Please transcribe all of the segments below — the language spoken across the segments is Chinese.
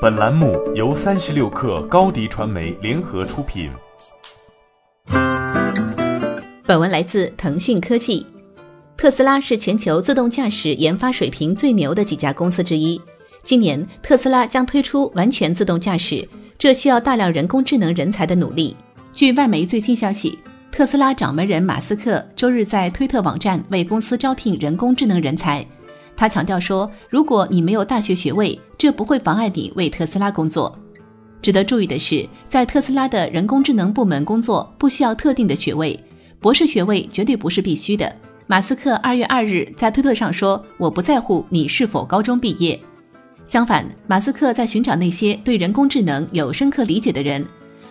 本栏目由三十六氪高低传媒联合出品。本文来自腾讯科技。特斯拉是全球自动驾驶研发水平最牛的几家公司之一。今年，特斯拉将推出完全自动驾驶，这需要大量人工智能人才的努力。据外媒最新消息，特斯拉掌门人马斯克周日在推特网站为公司招聘人工智能人才。他强调说：“如果你没有大学学位，这不会妨碍你为特斯拉工作。”值得注意的是，在特斯拉的人工智能部门工作不需要特定的学位，博士学位绝对不是必须的。马斯克二月二日在推特上说：“我不在乎你是否高中毕业。”相反，马斯克在寻找那些对人工智能有深刻理解的人。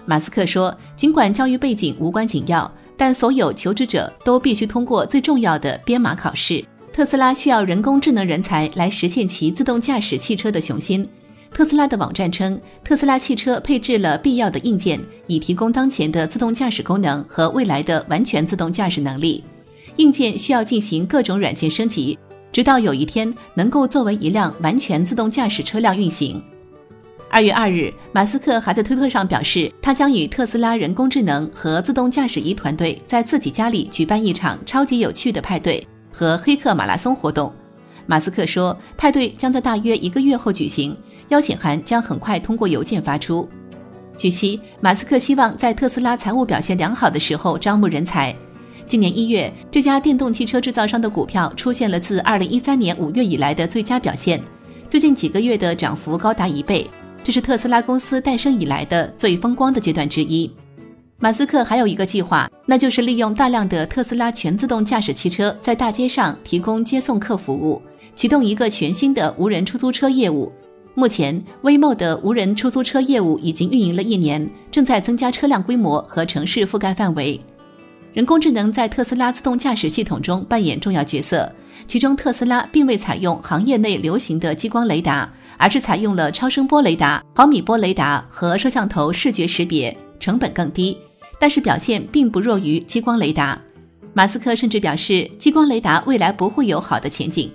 马斯克说：“尽管教育背景无关紧要，但所有求职者都必须通过最重要的编码考试。”特斯拉需要人工智能人才来实现其自动驾驶汽车的雄心。特斯拉的网站称，特斯拉汽车配置了必要的硬件，以提供当前的自动驾驶功能和未来的完全自动驾驶能力。硬件需要进行各种软件升级，直到有一天能够作为一辆完全自动驾驶车辆运行。二月二日，马斯克还在推特上表示，他将与特斯拉人工智能和自动驾驶仪团队在自己家里举办一场超级有趣的派对。和黑客马拉松活动，马斯克说，派对将在大约一个月后举行，邀请函将很快通过邮件发出。据悉，马斯克希望在特斯拉财务表现良好的时候招募人才。今年一月，这家电动汽车制造商的股票出现了自2013年5月以来的最佳表现，最近几个月的涨幅高达一倍，这是特斯拉公司诞生以来的最风光的阶段之一。马斯克还有一个计划，那就是利用大量的特斯拉全自动驾驶汽车在大街上提供接送客服务，启动一个全新的无人出租车业务。目前，Waymo 的无人出租车业务已经运营了一年，正在增加车辆规模和城市覆盖范围。人工智能在特斯拉自动驾驶系统中扮演重要角色，其中特斯拉并未采用行业内流行的激光雷达，而是采用了超声波雷达、毫米波雷达和摄像头视觉识别，成本更低。但是表现并不弱于激光雷达。马斯克甚至表示，激光雷达未来不会有好的前景。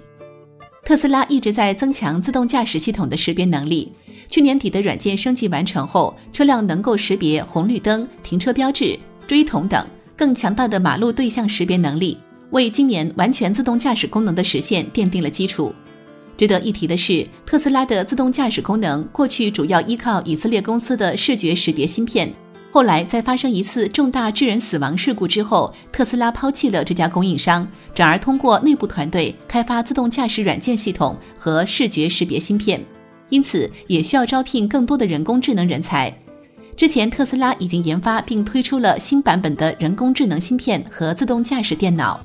特斯拉一直在增强自动驾驶系统的识别能力。去年底的软件升级完成后，车辆能够识别红绿灯、停车标志、锥桶等更强大的马路对象识别能力，为今年完全自动驾驶功能的实现奠定了基础。值得一提的是，特斯拉的自动驾驶功能过去主要依靠以色列公司的视觉识别芯片。后来，在发生一次重大致人死亡事故之后，特斯拉抛弃了这家供应商，转而通过内部团队开发自动驾驶软件系统和视觉识别芯片，因此也需要招聘更多的人工智能人才。之前，特斯拉已经研发并推出了新版本的人工智能芯片和自动驾驶电脑。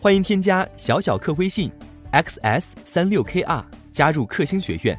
欢迎添加小小客微信，xs 三六 kr，加入克星学院。